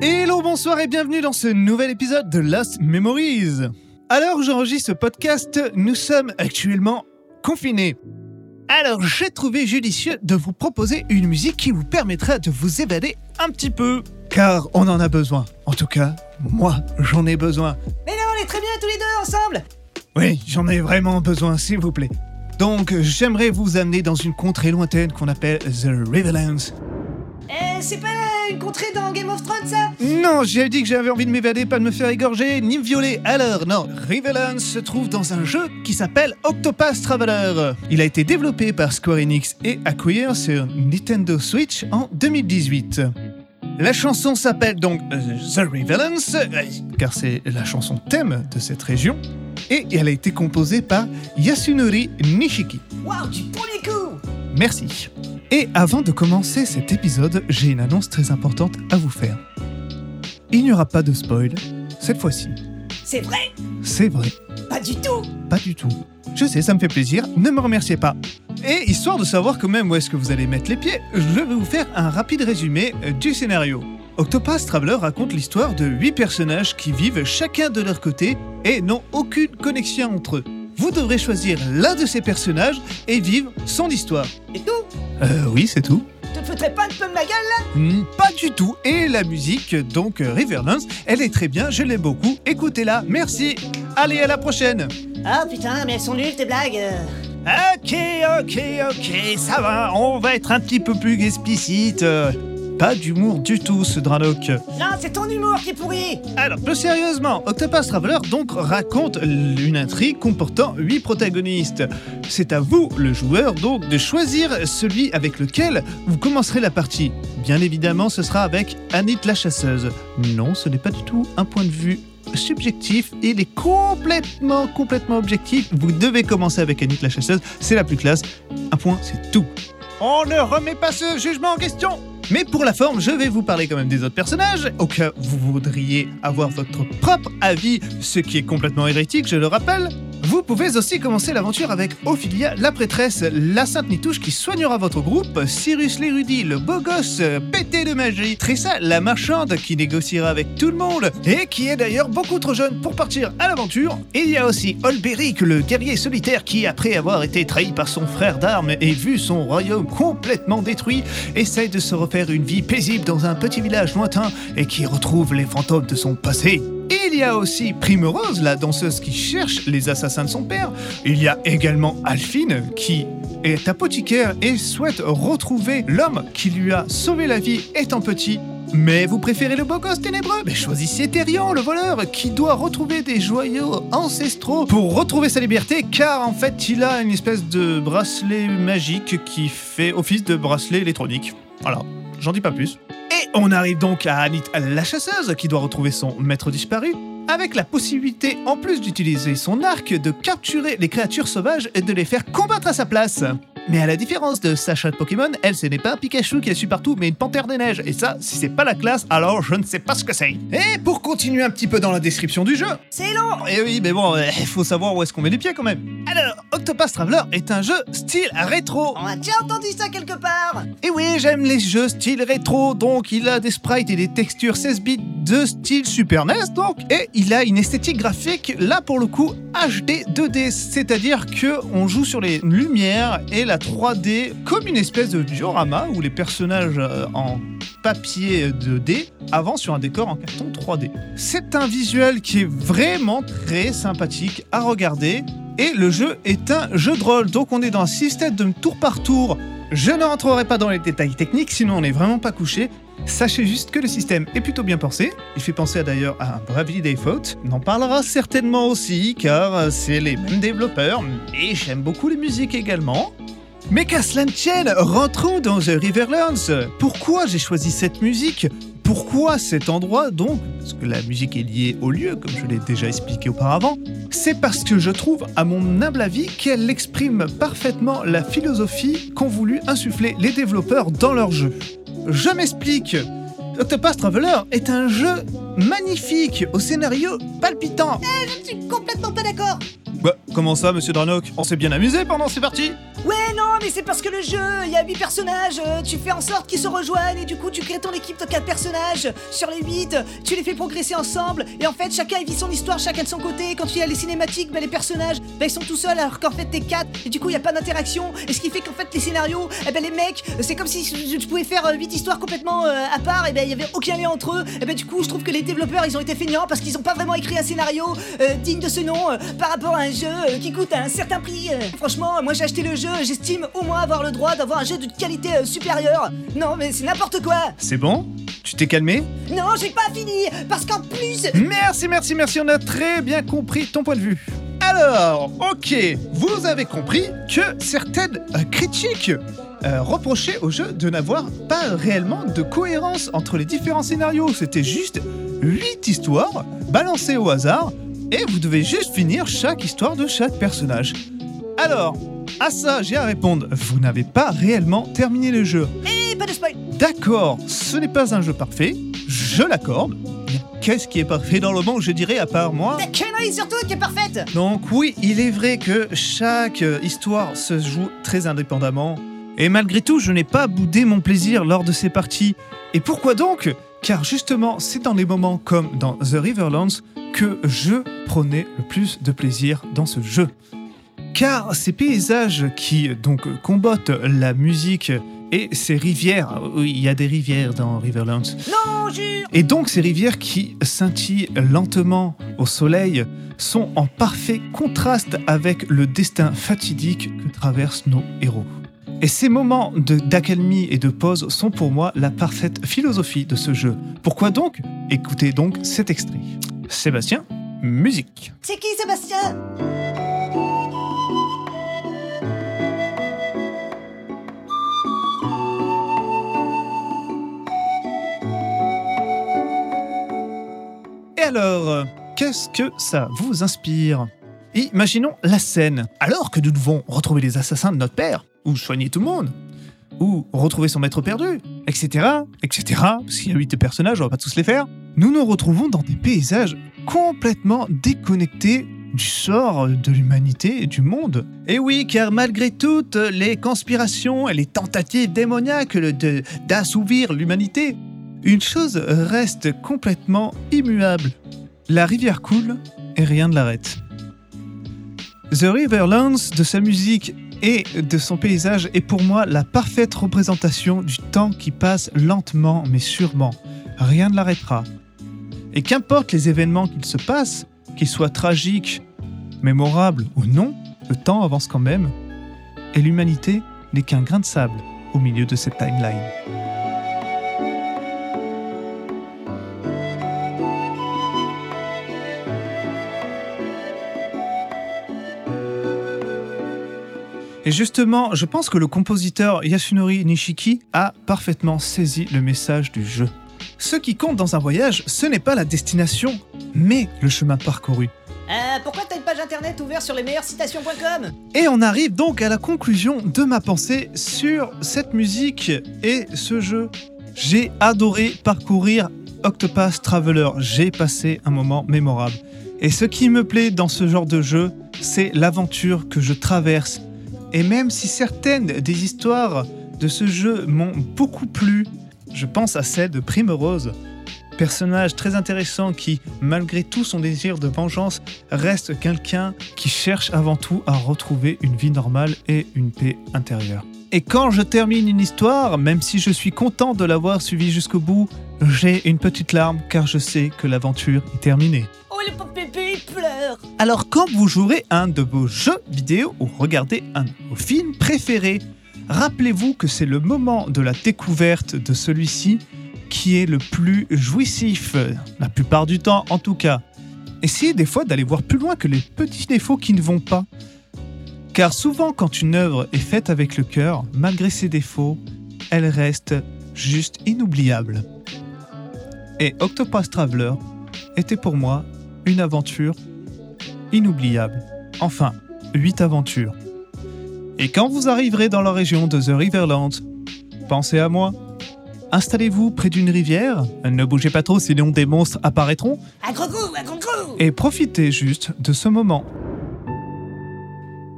Hello, bonsoir et bienvenue dans ce nouvel épisode de Lost Memories. Alors j'enregistre ce podcast, nous sommes actuellement confinés. Alors j'ai trouvé judicieux de vous proposer une musique qui vous permettra de vous évader un petit peu. Car on en a besoin. En tout cas, moi j'en ai besoin. Mais non, on est très bien tous les deux ensemble Oui, j'en ai vraiment besoin, s'il vous plaît. Donc j'aimerais vous amener dans une contrée lointaine qu'on appelle The Riverlands. Eh, c'est pas une contrée dans Game of Thrones ça? Non, j'ai dit que j'avais envie de m'évader, pas de me faire égorger, ni me violer. Alors, non, Riverlands se trouve dans un jeu qui s'appelle Octopath Traveler. Il a été développé par Square Enix et accueilli sur Nintendo Switch en 2018. La chanson s'appelle donc euh, The Riverlands, euh, car c'est la chanson thème de cette région, et elle a été composée par Yasunori Nishiki. Waouh, du premier coup Merci. Et avant de commencer cet épisode, j'ai une annonce très importante à vous faire. Il n'y aura pas de spoil, cette fois-ci. C'est vrai? C'est vrai, Pas du tout pas du tout. Je sais, ça me fait plaisir, ne me remerciez pas. Et histoire de savoir quand même où est-ce que vous allez mettre les pieds, je vais vous faire un rapide résumé euh, du scénario. Octopath Traveler raconte l'histoire de 8 personnages qui vivent chacun de leur côté et n'ont aucune connexion entre eux. Vous devrez choisir l'un de ces personnages et vivre son histoire. Et tout Euh oui, c'est tout. Tu te foutrais pas un peu de ma gueule là? Hmm, Pas du tout. Et la musique, donc euh, Riverlands, elle est très bien, je l'aime beaucoup. Écoutez-la, merci. Allez, à la prochaine. Ah putain, mais elles sont nulles tes blagues euh. Ok, ok, ok, ça va, on va être un petit peu plus explicite. Pas d'humour du tout, ce Dranoc. Non, c'est ton humour qui est pourri Alors, plus sérieusement, Octopath Traveler donc raconte une intrigue comportant 8 protagonistes. C'est à vous, le joueur, donc de choisir celui avec lequel vous commencerez la partie. Bien évidemment, ce sera avec Anit la chasseuse. Non, ce n'est pas du tout un point de vue subjectif, il est complètement, complètement objectif. Vous devez commencer avec Anit la chasseuse, c'est la plus classe. Un point, c'est tout. On ne remet pas ce jugement en question mais pour la forme, je vais vous parler quand même des autres personnages, au cas où vous voudriez avoir votre propre avis, ce qui est complètement hérétique, je le rappelle. Vous pouvez aussi commencer l'aventure avec Ophilia, la prêtresse, la sainte Nitouche qui soignera votre groupe, Cyrus l'érudit, le beau gosse, pété de magie, Trissa, la marchande qui négociera avec tout le monde, et qui est d'ailleurs beaucoup trop jeune pour partir à l'aventure. Il y a aussi Olberic, le guerrier solitaire qui, après avoir été trahi par son frère d'armes et vu son royaume complètement détruit, essaye de se refaire une vie paisible dans un petit village lointain et qui retrouve les fantômes de son passé. Il y a aussi Primrose, la danseuse qui cherche les assassins de son père. Il y a également Alphine, qui est apothicaire et souhaite retrouver l'homme qui lui a sauvé la vie étant petit. Mais vous préférez le beau gosse ténébreux? Mais choisissez Thérion, le voleur, qui doit retrouver des joyaux ancestraux pour retrouver sa liberté, car en fait il a une espèce de bracelet magique qui fait office de bracelet électronique. Voilà, j'en dis pas plus. Et on arrive donc à Anit la chasseuse, qui doit retrouver son maître disparu, avec la possibilité, en plus d'utiliser son arc, de capturer les créatures sauvages et de les faire combattre à sa place. Mais à la différence de Sacha de Pokémon, elle, ce n'est pas un Pikachu qui est su partout, mais une panthère des neiges. Et ça, si c'est pas la classe, alors je ne sais pas ce que c'est. Et pour continuer un petit peu dans la description du jeu, C'est long et oui, mais bon, il faut savoir où est-ce qu'on met les pieds quand même. Alors, Octopath Traveler est un jeu style rétro. On a déjà entendu ça quelque part Et oui, j'aime les jeux style rétro, donc il a des sprites et des textures 16 bits de style Super NES, donc, et il a une esthétique graphique, là pour le coup, HD 2D, c'est-à-dire que on joue sur les lumières et la 3D comme une espèce de diorama où les personnages euh, en papier 2D avancent sur un décor en carton 3D. C'est un visuel qui est vraiment très sympathique à regarder. Et le jeu est un jeu de rôle, donc on est dans un système de tour par tour je ne rentrerai pas dans les détails techniques, sinon on n'est vraiment pas couché. Sachez juste que le système est plutôt bien pensé. Il fait penser d'ailleurs à un Bravely Default. On en parlera certainement aussi, car c'est les mêmes développeurs, et j'aime beaucoup les musiques également. Mais qu'à cela ne tienne, rentrons dans The Riverlands. Pourquoi j'ai choisi cette musique? Pourquoi cet endroit donc? Parce que la musique est liée au lieu, comme je l'ai déjà expliqué auparavant. C'est parce que je trouve, à mon humble avis, qu'elle exprime parfaitement la philosophie qu'ont voulu insuffler les développeurs dans leur jeu. Je m'explique. Octopath Traveler est un jeu magnifique, au scénario palpitant. Je suis complètement pas d'accord Bah, comment ça, monsieur Dranok On s'est bien amusé pendant ces parties Ouais, non, mais c'est parce que le jeu, il y a 8 personnages, euh, tu fais en sorte qu'ils se rejoignent et du coup tu crées ton équipe de 4 personnages. Sur les 8, tu les fais progresser ensemble et en fait chacun vit son histoire, chacun de son côté. Quand tu as les cinématiques, bah, les personnages, bah, ils sont tout seuls alors qu'en fait t'es 4 et du coup il y a pas d'interaction. Et ce qui fait qu'en fait les scénarios, eh ben les mecs, c'est comme si tu pouvais faire 8 histoires complètement euh, à part et ben il y avait aucun lien entre eux. Et ben du coup je trouve que les développeurs ils ont été feignants parce qu'ils ont pas vraiment écrit un scénario euh, digne de ce nom euh, par rapport à un jeu euh, qui coûte un certain prix. Euh, franchement, moi j'ai acheté le jeu, j'estime au moins avoir le droit d'avoir un jeu de qualité euh, supérieure. Non mais c'est n'importe quoi. C'est bon? Tu t'es calmé? Non, j'ai pas fini parce qu'en plus Merci, merci, merci, on a très bien compris ton point de vue. Alors, ok, vous avez compris que certaines euh, critiques euh, reprochaient au jeu de n'avoir pas réellement de cohérence entre les différents scénarios. C'était juste 8 histoires balancées au hasard et vous devez juste finir chaque histoire de chaque personnage. Alors, à ça, j'ai à répondre, vous n'avez pas réellement terminé le jeu. Et pas de spoil. D'accord, ce n'est pas un jeu parfait, je l'accorde. Mais Qu'est-ce qui est parfait dans le monde, je dirais, à part moi surtout qui est parfaite. Donc oui, il est vrai que chaque euh, histoire se joue très indépendamment. Et malgré tout, je n'ai pas boudé mon plaisir lors de ces parties. Et pourquoi donc? Car justement, c'est dans des moments comme dans The Riverlands que je prenais le plus de plaisir dans ce jeu. Car ces paysages qui donc combattent la musique et ces rivières, oui, il y a des rivières dans Riverlands, Non, jure. et donc ces rivières qui scintillent lentement au soleil sont en parfait contraste avec le destin fatidique que traversent nos héros. Et ces moments d'accalmie et de pause sont pour moi la parfaite philosophie de ce jeu. Pourquoi donc Écoutez donc cet extrait? Sébastien, musique. C'est qui Sébastien? Et alors, qu'est-ce que ça vous inspire? Imaginons la scène. Alors que nous devons retrouver les assassins de notre père, ou soigner tout le monde, ou retrouver son maître perdu, etc., etc., parce qu'il y a huit personnages, on va pas tous les faire, nous nous retrouvons dans des paysages complètement déconnectés du sort de l'humanité et du monde. Et oui, car malgré toutes les conspirations et les tentatives démoniaques d'assouvir l'humanité, une chose reste complètement immuable. La rivière coule et rien ne l'arrête. The Riverlands, de sa musique et de son paysage, est pour moi la parfaite représentation du temps qui passe lentement mais sûrement. Rien ne l'arrêtera. Et qu'importe les événements qu'ils se passent, qu'ils soient tragiques, mémorables ou non, le temps avance quand même. Et l'humanité n'est qu'un grain de sable au milieu de cette timeline. Et justement, je pense que le compositeur Yasunori Nishiki a parfaitement saisi le message du jeu. Ce qui compte dans un voyage, ce n'est pas la destination, mais le chemin parcouru. Euh, pourquoi t'as une page internet ouverte sur les meilleures citations.com Et on arrive donc à la conclusion de ma pensée sur cette musique et ce jeu. J'ai adoré parcourir Octopath Traveler, j'ai passé un moment mémorable. Et ce qui me plaît dans ce genre de jeu, c'est l'aventure que je traverse. Et même si certaines des histoires de ce jeu m'ont beaucoup plu, je pense à celle de Primrose, personnage très intéressant qui, malgré tout son désir de vengeance, reste quelqu'un qui cherche avant tout à retrouver une vie normale et une paix intérieure. Et quand je termine une histoire, même si je suis content de l'avoir suivie jusqu'au bout, j'ai une petite larme car je sais que l'aventure est terminée. Oh le bébé, il pleure Alors quand vous jouerez un de vos jeux vidéo ou regardez un de vos films préférés, rappelez-vous que c'est le moment de la découverte de celui-ci qui est le plus jouissif, la plupart du temps en tout cas. Essayez des fois d'aller voir plus loin que les petits défauts qui ne vont pas. Car souvent quand une œuvre est faite avec le cœur, malgré ses défauts, elle reste juste inoubliable. Et Octopath Traveler était pour moi une aventure inoubliable. Enfin, 8 aventures. Et quand vous arriverez dans la région de The Riverlands, pensez à moi. Installez-vous près d'une rivière, ne bougez pas trop sinon des monstres apparaîtront, Un gros coup, un gros coup et profitez juste de ce moment.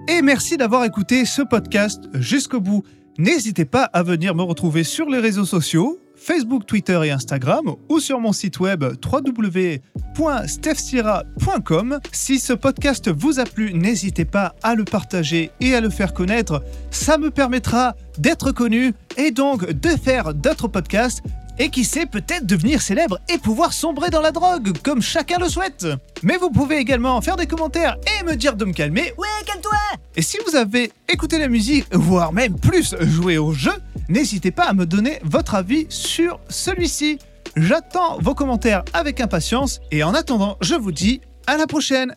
et merci d'avoir écouté ce podcast jusqu'au bout. N'hésitez pas à venir me retrouver sur les réseaux sociaux, Facebook, Twitter et Instagram, ou sur mon site web www.stefsira.com. Si ce podcast vous a plu, n'hésitez pas à le partager et à le faire connaître. Ça me permettra d'être connu et donc de faire d'autres podcasts et qui sait peut-être devenir célèbre et pouvoir sombrer dans la drogue, comme chacun le souhaite. Mais vous pouvez également faire des commentaires et me dire de me calmer. Ouais, calme-toi Et si vous avez écouté la musique, voire même plus joué au jeu, n'hésitez pas à me donner votre avis sur celui-ci. J'attends vos commentaires avec impatience et en attendant, je vous dis à la prochaine